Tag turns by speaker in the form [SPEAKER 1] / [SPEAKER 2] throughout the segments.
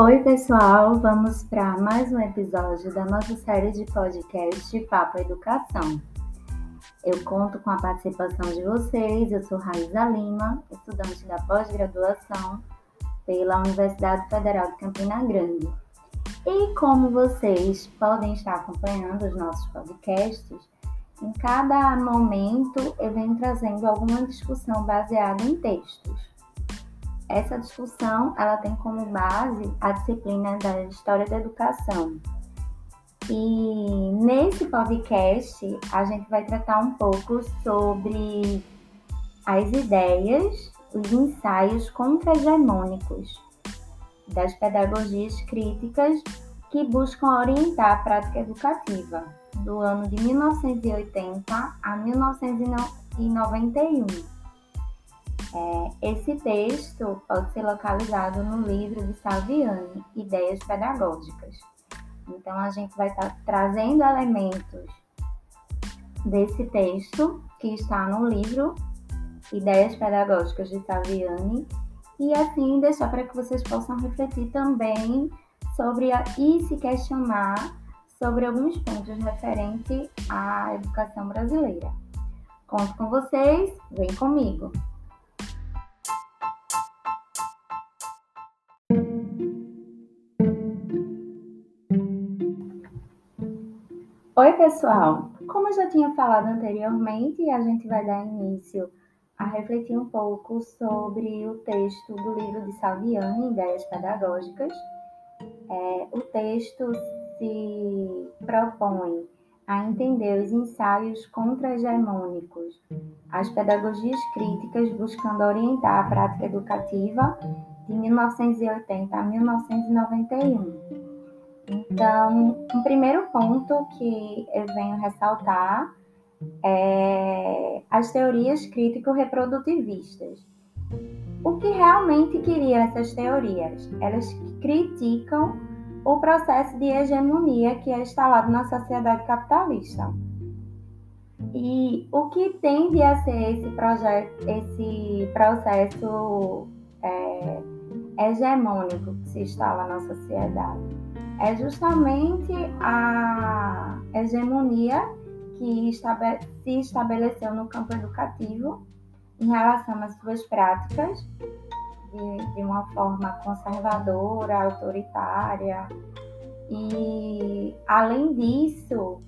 [SPEAKER 1] Oi, pessoal! Vamos para mais um episódio da nossa série de podcast Papo Educação. Eu conto com a participação de vocês. Eu sou Raíza Lima, estudante da pós-graduação pela Universidade Federal de Campina Grande. E como vocês podem estar acompanhando os nossos podcasts, em cada momento eu venho trazendo alguma discussão baseada em textos. Essa discussão ela tem como base a disciplina da História da Educação. E nesse podcast a gente vai tratar um pouco sobre as ideias, os ensaios contra-hegemônicos das pedagogias críticas que buscam orientar a prática educativa, do ano de 1980 a 1991. É, esse texto pode ser localizado no livro de Saviani, Ideias Pedagógicas. Então, a gente vai estar tá trazendo elementos desse texto que está no livro Ideias Pedagógicas de Saviani e assim deixar para que vocês possam refletir também sobre a, e se questionar sobre alguns pontos referentes à educação brasileira. Conto com vocês, vem comigo! Oi, pessoal! Como eu já tinha falado anteriormente, a gente vai dar início a refletir um pouco sobre o texto do livro de Salviani, Ideias Pedagógicas. É, o texto se propõe a entender os ensaios contra-hegemônicos, as pedagogias críticas buscando orientar a prática educativa de 1980 a 1991. Então, um primeiro ponto que eu venho ressaltar é, as teorias crítico-reprodutivistas. O que realmente queriam essas teorias? Elas criticam o processo de hegemonia que é instalado na sociedade capitalista. E o que tende a ser esse, esse processo é, hegemônico que se instala na sociedade? É justamente a hegemonia que se estabeleceu no campo educativo em relação às suas práticas de, de uma forma conservadora, autoritária e, além disso,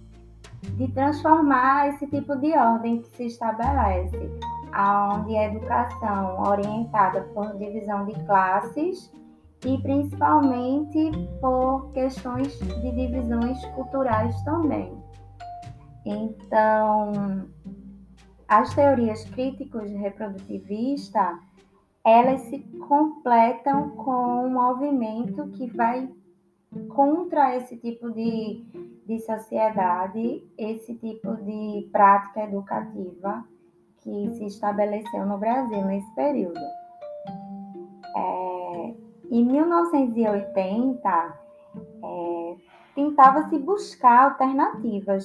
[SPEAKER 1] de transformar esse tipo de ordem que se estabelece, onde a educação orientada por divisão de classes e principalmente por questões de divisões culturais também. Então, as teorias críticos reprodutivista, elas se completam com um movimento que vai contra esse tipo de, de sociedade, esse tipo de prática educativa que se estabeleceu no Brasil nesse período. É, em 1980, é, tentava-se buscar alternativas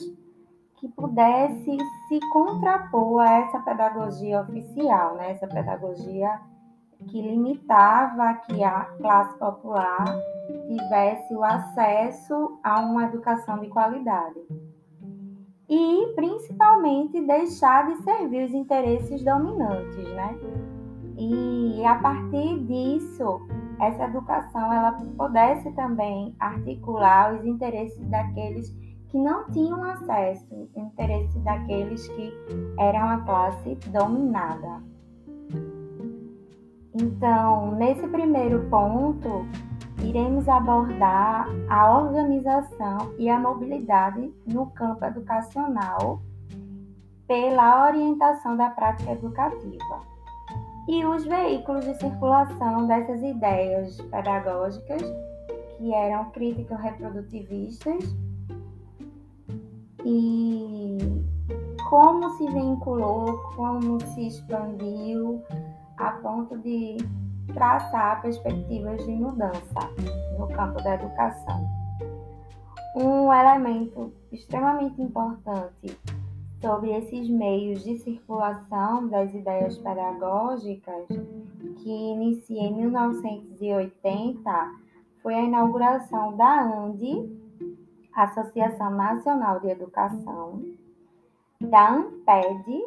[SPEAKER 1] que pudesse se contrapor a essa pedagogia oficial, né? essa pedagogia que limitava que a classe popular tivesse o acesso a uma educação de qualidade. E, principalmente, deixar de servir os interesses dominantes, né? E, a partir disso, essa educação ela pudesse também articular os interesses daqueles que não tinham acesso ao interesse daqueles que eram a classe dominada. Então, nesse primeiro ponto, iremos abordar a organização e a mobilidade no campo educacional pela orientação da prática educativa e os veículos de circulação dessas ideias pedagógicas que eram crítico-reprodutivistas e como se vinculou, como se expandiu a ponto de traçar perspectivas de mudança no campo da educação. Um elemento extremamente importante sobre esses meios de circulação das ideias pedagógicas, que inicia em 1980, foi a inauguração da ANDE, Associação Nacional de Educação, da ANPED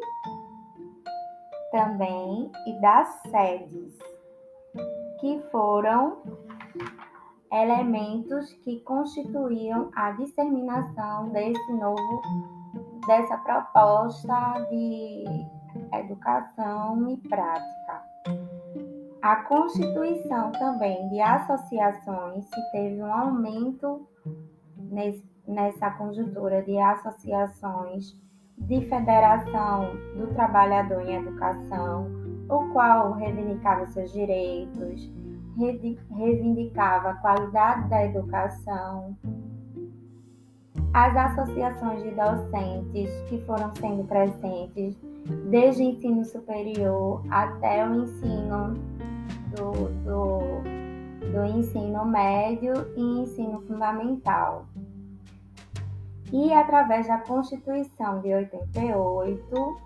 [SPEAKER 1] também e das SEDES, que foram elementos que constituíam a disseminação desse novo dessa proposta de educação e prática. A constituição também de associações, se teve um aumento nesse, nessa conjuntura de associações de federação do trabalhador em educação, o qual reivindicava seus direitos, reivindicava a qualidade da educação, as associações de docentes que foram sendo presentes desde ensino superior até o ensino do, do, do ensino médio e ensino fundamental. E através da Constituição de 88,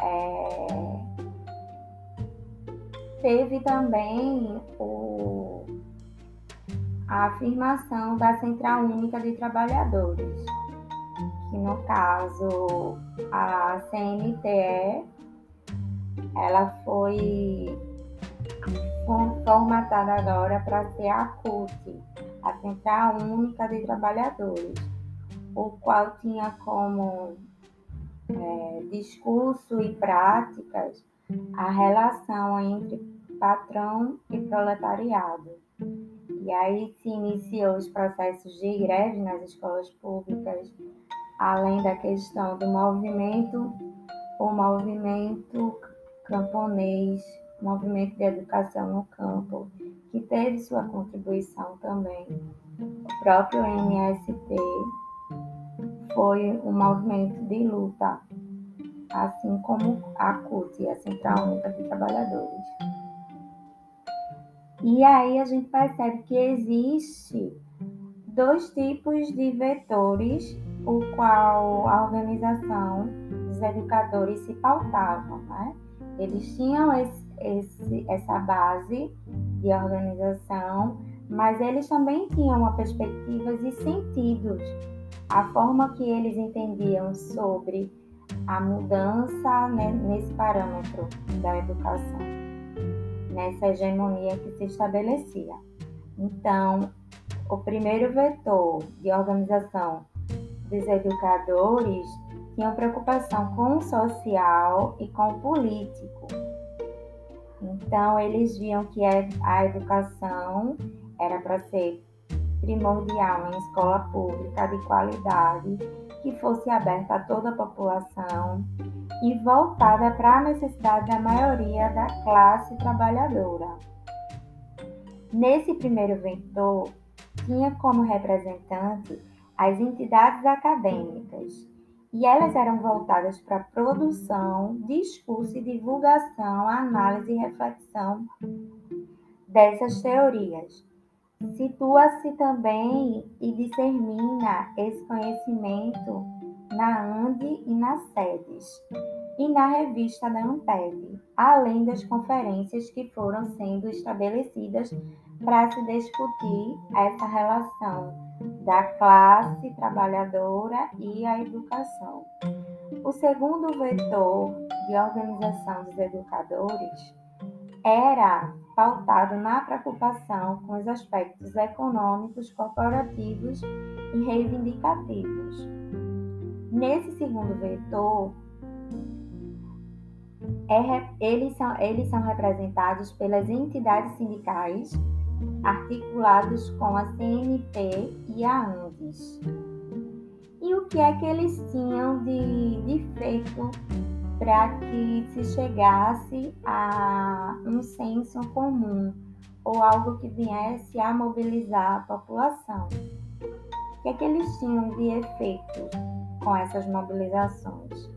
[SPEAKER 1] é, teve também o, a afirmação da Central Única de Trabalhadores, que no caso a CNTE ela foi formatada agora para ser a CUT, a Central Única de Trabalhadores, o qual tinha como é, discurso e práticas a relação entre patrão e proletariado. E aí se iniciou os processos de greve nas escolas públicas, além da questão do movimento, o movimento camponês, movimento de educação no campo, que teve sua contribuição também. O próprio MST foi um movimento de luta, assim como a CUT, a Central Única de Trabalhadores. E aí a gente percebe que existe dois tipos de vetores, o qual a organização dos educadores se pautavam, né? Eles tinham esse, esse, essa base de organização, mas eles também tinham uma perspectivas e sentidos a forma que eles entendiam sobre a mudança né, nesse parâmetro da educação, nessa hegemonia que se estabelecia. Então, o primeiro vetor de organização dos educadores tinha preocupação com o social e com o político. Então, eles viam que a educação era para ser primordial em escola pública de qualidade, que fosse aberta a toda a população e voltada para a necessidade da maioria da classe trabalhadora. Nesse primeiro vetor, tinha como representante as entidades acadêmicas, e elas eram voltadas para a produção, discurso e divulgação, análise e reflexão dessas teorias Situa-se também e dissemina esse conhecimento na ANDE e nas sedes, e na revista da Amped, além das conferências que foram sendo estabelecidas para se discutir essa relação da classe trabalhadora e a educação. O segundo vetor de organização dos educadores era pautado na preocupação com os aspectos econômicos, corporativos e reivindicativos. Nesse segundo vetor, é, eles, são, eles são representados pelas entidades sindicais articulados com a CNT e a ANDES. E o que é que eles tinham de, de feito para que se chegasse a um senso comum ou algo que viesse a mobilizar a população. O que é que eles tinham de efeito com essas mobilizações?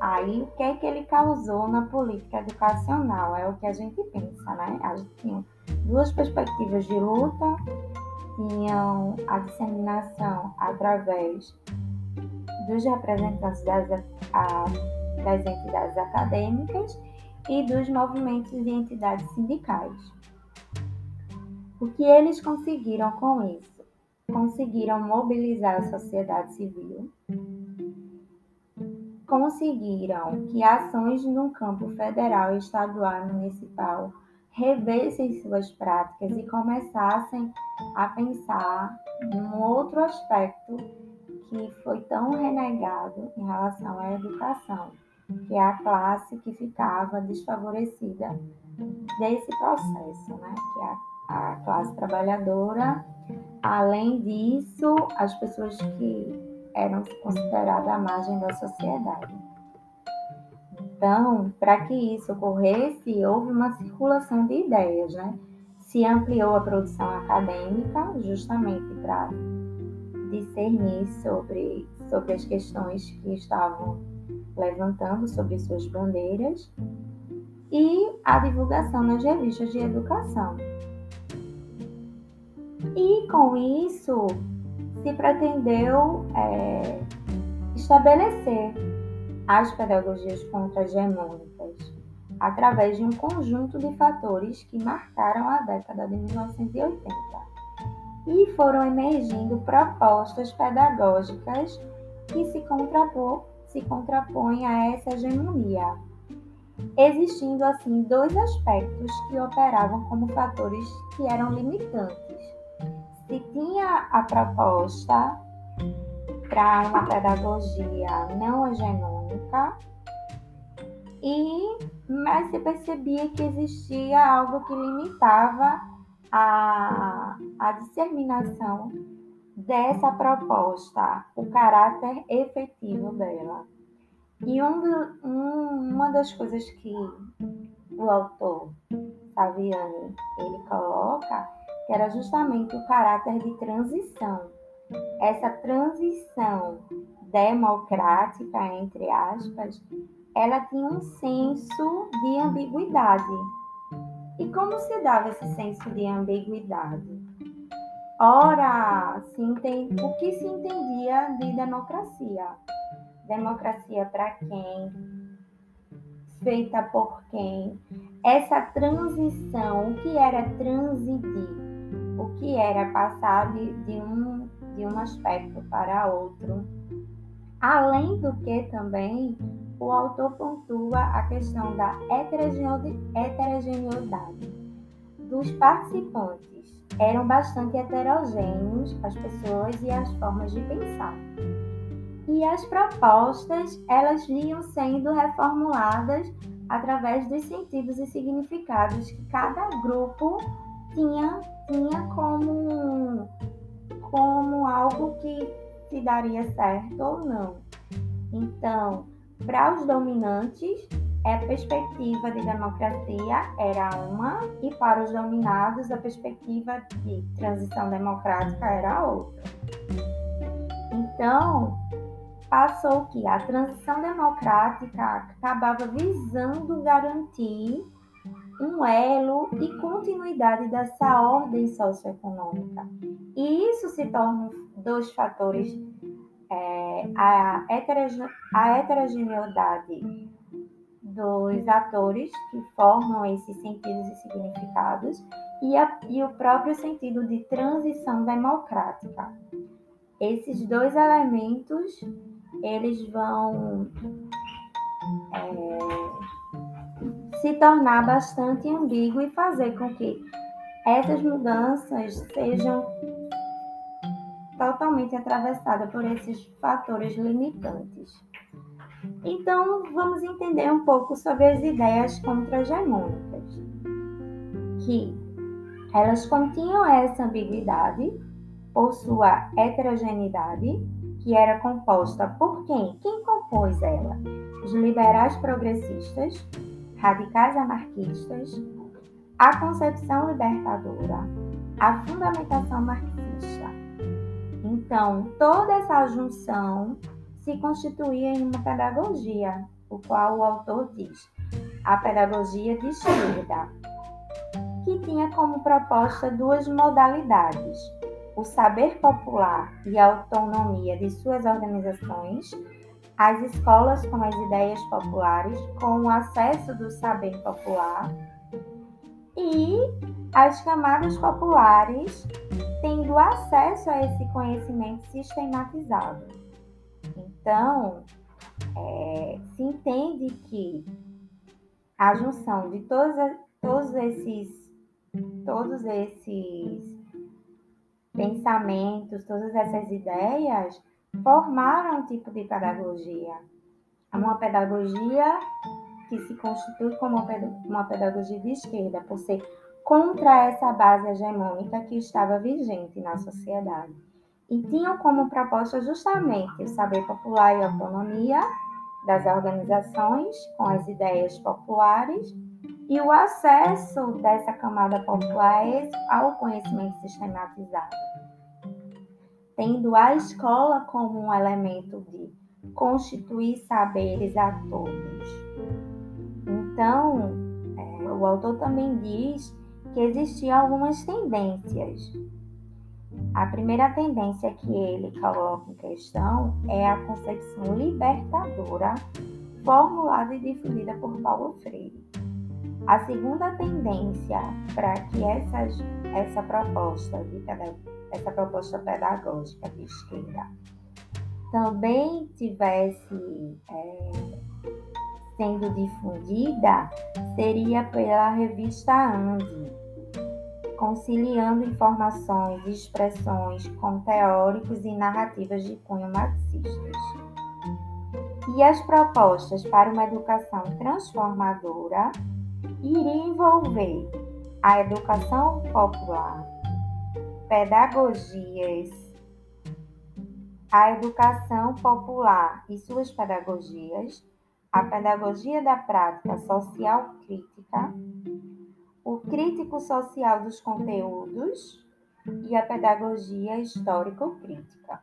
[SPEAKER 1] Aí, o que é que ele causou na política educacional? É o que a gente pensa, né? A gente tinha duas perspectivas de luta, tinham a disseminação através dos representantes das a, das entidades acadêmicas e dos movimentos e entidades sindicais. O que eles conseguiram com isso? Conseguiram mobilizar a sociedade civil, conseguiram que ações no campo federal, estadual e municipal revessem suas práticas e começassem a pensar num outro aspecto que foi tão renegado em relação à educação, que é a classe que ficava desfavorecida desse processo, né? que é a, classe trabalhadora. Além disso, as pessoas que eram consideradas à margem da sociedade. Então, para que isso ocorresse, houve uma circulação de ideias, né? Se ampliou a produção acadêmica, justamente para discernir sobre, sobre as questões que estavam levantando sobre suas bandeiras e a divulgação nas revistas de educação. E com isso se pretendeu é, estabelecer as pedagogias contra-hegemônicas através de um conjunto de fatores que marcaram a década de 1980 e foram emergindo propostas pedagógicas que se, contrapô, se contrapõem a essa hegemonia, existindo assim dois aspectos que operavam como fatores que eram limitantes. Se tinha a proposta para uma pedagogia não hegemônica, e mas se percebia que existia algo que limitava a, a disseminação dessa proposta, o caráter efetivo dela. E um do, um, uma das coisas que o autor Saviani ele coloca que era justamente o caráter de transição. Essa transição democrática, entre aspas, ela tinha um senso de ambiguidade e como se dava esse senso de ambiguidade? Ora, se entende, o que se entendia de democracia? Democracia para quem? Feita por quem? Essa transição, o que era transidir? O que era passar de, de, um, de um aspecto para outro? Além do que também o autor pontua a questão da heterogeneidade dos participantes. Eram bastante heterogêneos as pessoas e as formas de pensar. E as propostas, elas vinham sendo reformuladas através dos sentidos e significados que cada grupo tinha, tinha como, como algo que se daria certo ou não. Então, para os dominantes, a perspectiva de democracia era uma, e para os dominados, a perspectiva de transição democrática era outra. Então, passou que a transição democrática acabava visando garantir um elo e continuidade dessa ordem socioeconômica. E isso se torna dois fatores é, a heterogeneidade dos atores que formam esses sentidos e significados e, a, e o próprio sentido de transição democrática. Esses dois elementos eles vão é, se tornar bastante ambíguo e fazer com que essas mudanças sejam totalmente atravessada por esses fatores limitantes. Então, vamos entender um pouco sobre as ideias contra-hegemônicas, que elas continham essa ambiguidade por sua heterogeneidade, que era composta por quem? Quem compôs ela? Os liberais progressistas, radicais anarquistas, a concepção libertadora, a fundamentação marxista, então, toda essa junção se constituía em uma pedagogia, o qual o autor diz, a pedagogia de esquerda, que tinha como proposta duas modalidades: o saber popular e a autonomia de suas organizações, as escolas com as ideias populares, com o acesso do saber popular, e as camadas populares tendo acesso a esse conhecimento sistematizado. Então, é, se entende que a junção de todos, todos esses todos esses pensamentos, todas essas ideias formaram um tipo de pedagogia. Uma pedagogia que se constitui como uma pedagogia de esquerda, por ser contra essa base hegemônica que estava vigente na sociedade. E tinham como proposta justamente o saber popular e a autonomia das organizações com as ideias populares e o acesso dessa camada popular ao conhecimento sistematizado, tendo a escola como um elemento de constituir saberes a todos. Então, é, o autor também diz que existiam algumas tendências. A primeira tendência que ele coloca em questão é a concepção libertadora formulada e difundida por Paulo Freire. A segunda tendência para que essas, essa proposta de essa proposta pedagógica de esquerda também tivesse é, sendo difundida seria pela revista Ande, conciliando informações e expressões com teóricos e narrativas de cunho marxistas. E as propostas para uma educação transformadora iria envolver a educação popular, pedagogias, a educação popular e suas pedagogias, a pedagogia da prática social crítica, o crítico social dos conteúdos e a pedagogia histórico-crítica.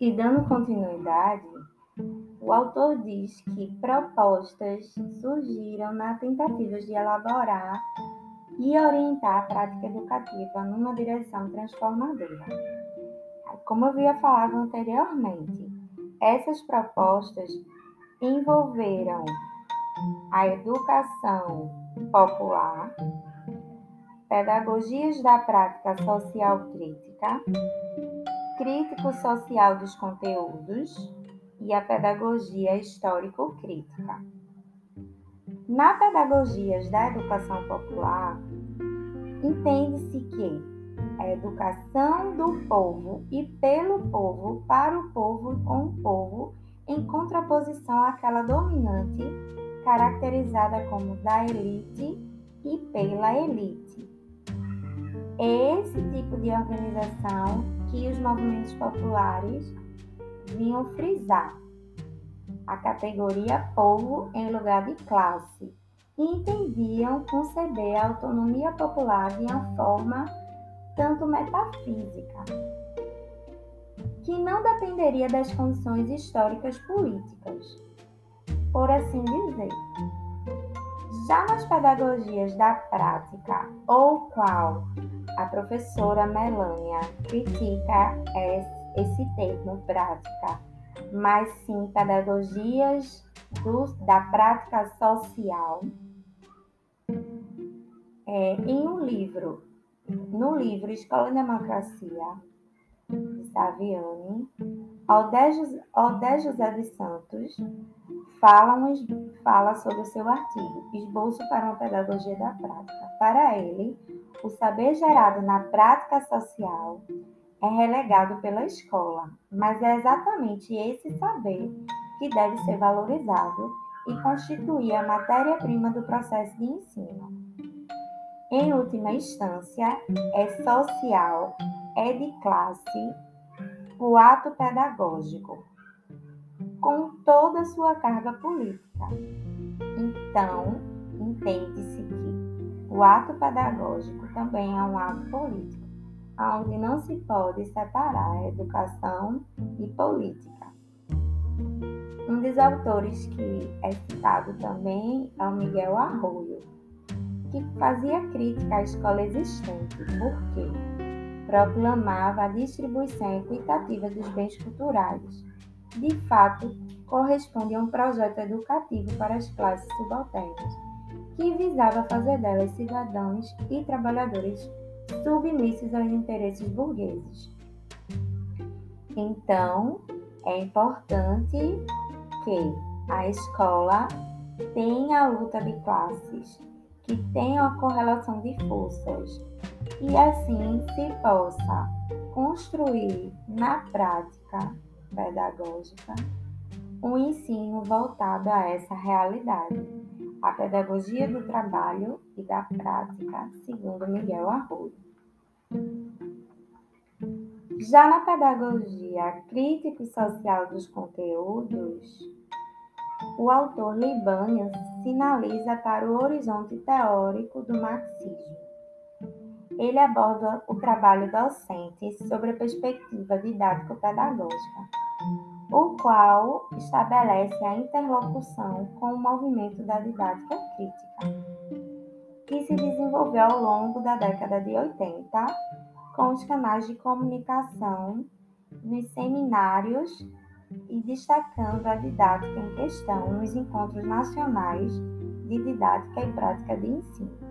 [SPEAKER 1] E dando continuidade, o autor diz que propostas surgiram na tentativa de elaborar e orientar a prática educativa numa direção transformadora. Como eu havia falado anteriormente, essas propostas envolveram a educação popular, pedagogias da prática social crítica, crítico social dos conteúdos e a pedagogia histórico-crítica. Na pedagogias da educação popular, entende-se que a educação do povo e pelo povo, para o povo e com o povo, em contraposição àquela dominante, caracterizada como da elite e pela elite. É esse tipo de organização que os movimentos populares vinham frisar a categoria povo em lugar de classe e entendiam conceber a autonomia popular de uma forma tanto metafísica, que não dependeria das condições históricas políticas, por assim dizer. Já nas pedagogias da prática, ou qual a professora Melânia critica esse termo prática mas sim pedagogias do, da prática social. É, em um livro, no livro Escola e Democracia, de Saviani, Aldé José de Santos fala, fala sobre o seu artigo Esboço para uma Pedagogia da Prática. Para ele, o saber gerado na prática social é relegado pela escola, mas é exatamente esse saber que deve ser valorizado e constituir a matéria-prima do processo de ensino. Em última instância, é social, é de classe, o ato pedagógico, com toda a sua carga política. Então, entende-se que o ato pedagógico também é um ato político onde não se pode separar educação e política. Um dos autores que é citado também é o Miguel Arroyo, que fazia crítica à escola existente. Por quê? proclamava a distribuição equitativa dos bens culturais. De fato, corresponde a um projeto educativo para as classes subalternas, que visava fazer delas cidadãos e trabalhadores submissos aos interesses burgueses. Então, é importante que a escola tenha a luta de classes, que tenha a correlação de forças e assim se possa construir na prática pedagógica um ensino voltado a essa realidade, a pedagogia do trabalho e da prática, segundo Miguel Arruda. Já na pedagogia crítica e social dos conteúdos, o autor Libânio sinaliza para o horizonte teórico do marxismo. Ele aborda o trabalho docente sobre a perspectiva didático-pedagógica, o qual estabelece a interlocução com o movimento da didática crítica, que se desenvolveu ao longo da década de 80 com os canais de comunicação nos seminários e destacando a didática em questão nos encontros nacionais de didática e prática de ensino.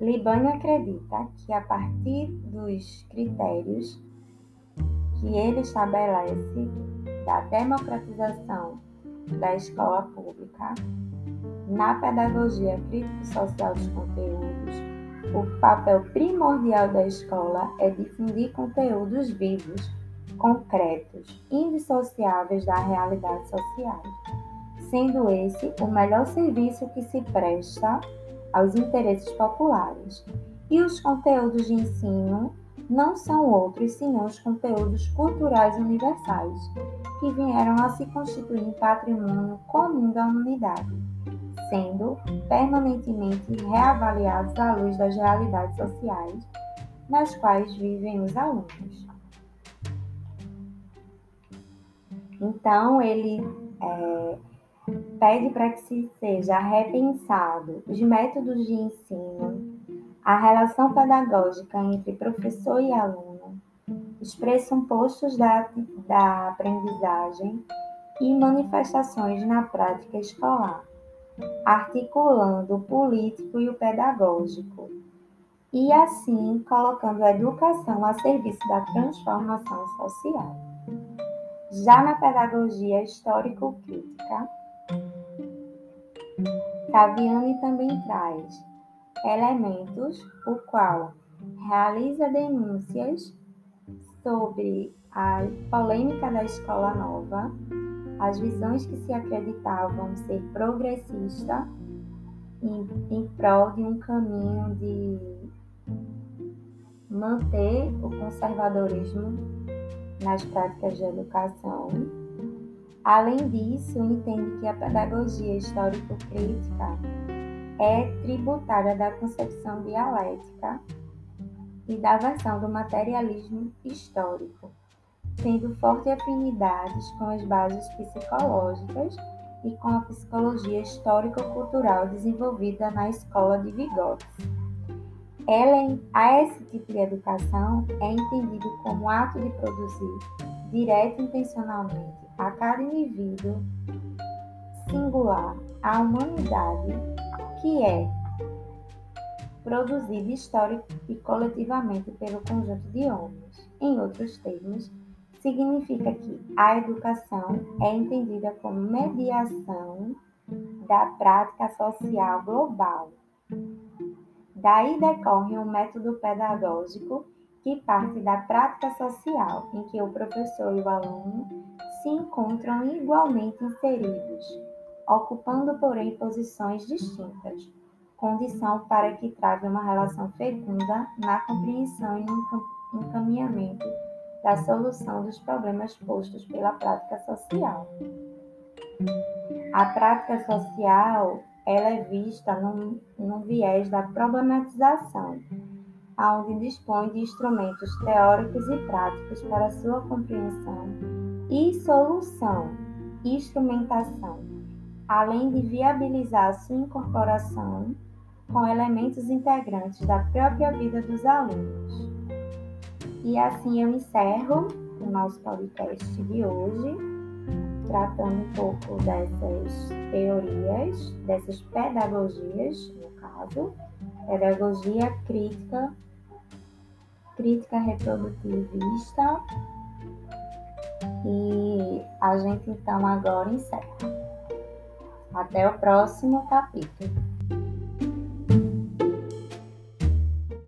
[SPEAKER 1] Libânio acredita que, a partir dos critérios que ele estabelece da democratização da escola pública, na pedagogia crítico-social dos conteúdos, o papel primordial da escola é difundir conteúdos vivos concretos, indissociáveis da realidade social, sendo esse o melhor serviço que se presta aos interesses populares. E os conteúdos de ensino não são outros senão os conteúdos culturais universais, que vieram a se constituir em patrimônio comum da humanidade, sendo permanentemente reavaliados à luz das realidades sociais nas quais vivem os alunos. Então, ele é, pede para que se seja repensado os métodos de ensino, a relação pedagógica entre professor e aluno, os pressupostos da, da aprendizagem e manifestações na prática escolar, articulando o político e o pedagógico, e assim colocando a educação a serviço da transformação social. Já na pedagogia histórico-crítica, Taviani também traz elementos o qual realiza denúncias sobre a polêmica da escola nova, as visões que se acreditavam ser progressista em, em prol de um caminho de manter o conservadorismo nas práticas de educação. Além disso, entende que a pedagogia histórico-crítica é tributária da concepção dialética e da versão do materialismo histórico, tendo fortes afinidades com as bases psicológicas e com a psicologia histórico-cultural desenvolvida na escola de Vygotsky. Ela, a esse tipo de educação é entendido como ato de produzir, direto e intencionalmente, a cada indivíduo singular, a humanidade, que é produzida histórica e coletivamente pelo conjunto de homens. Em outros termos, significa que a educação é entendida como mediação da prática social global Daí decorre um método pedagógico que parte da prática social, em que o professor e o aluno se encontram igualmente inseridos, ocupando, porém, posições distintas, condição para que trave uma relação fecunda na compreensão e no encaminhamento da solução dos problemas postos pela prática social. A prática social ela é vista no, no viés da problematização, onde dispõe de instrumentos teóricos e práticos para sua compreensão e solução, instrumentação, além de viabilizar sua incorporação com elementos integrantes da própria vida dos alunos. E assim eu encerro o nosso podcast de hoje, tratando um pouco dessas teorias, dessas pedagogias, no caso, pedagogia crítica, crítica reprodutivista. E a gente então agora encerra. Até o próximo capítulo.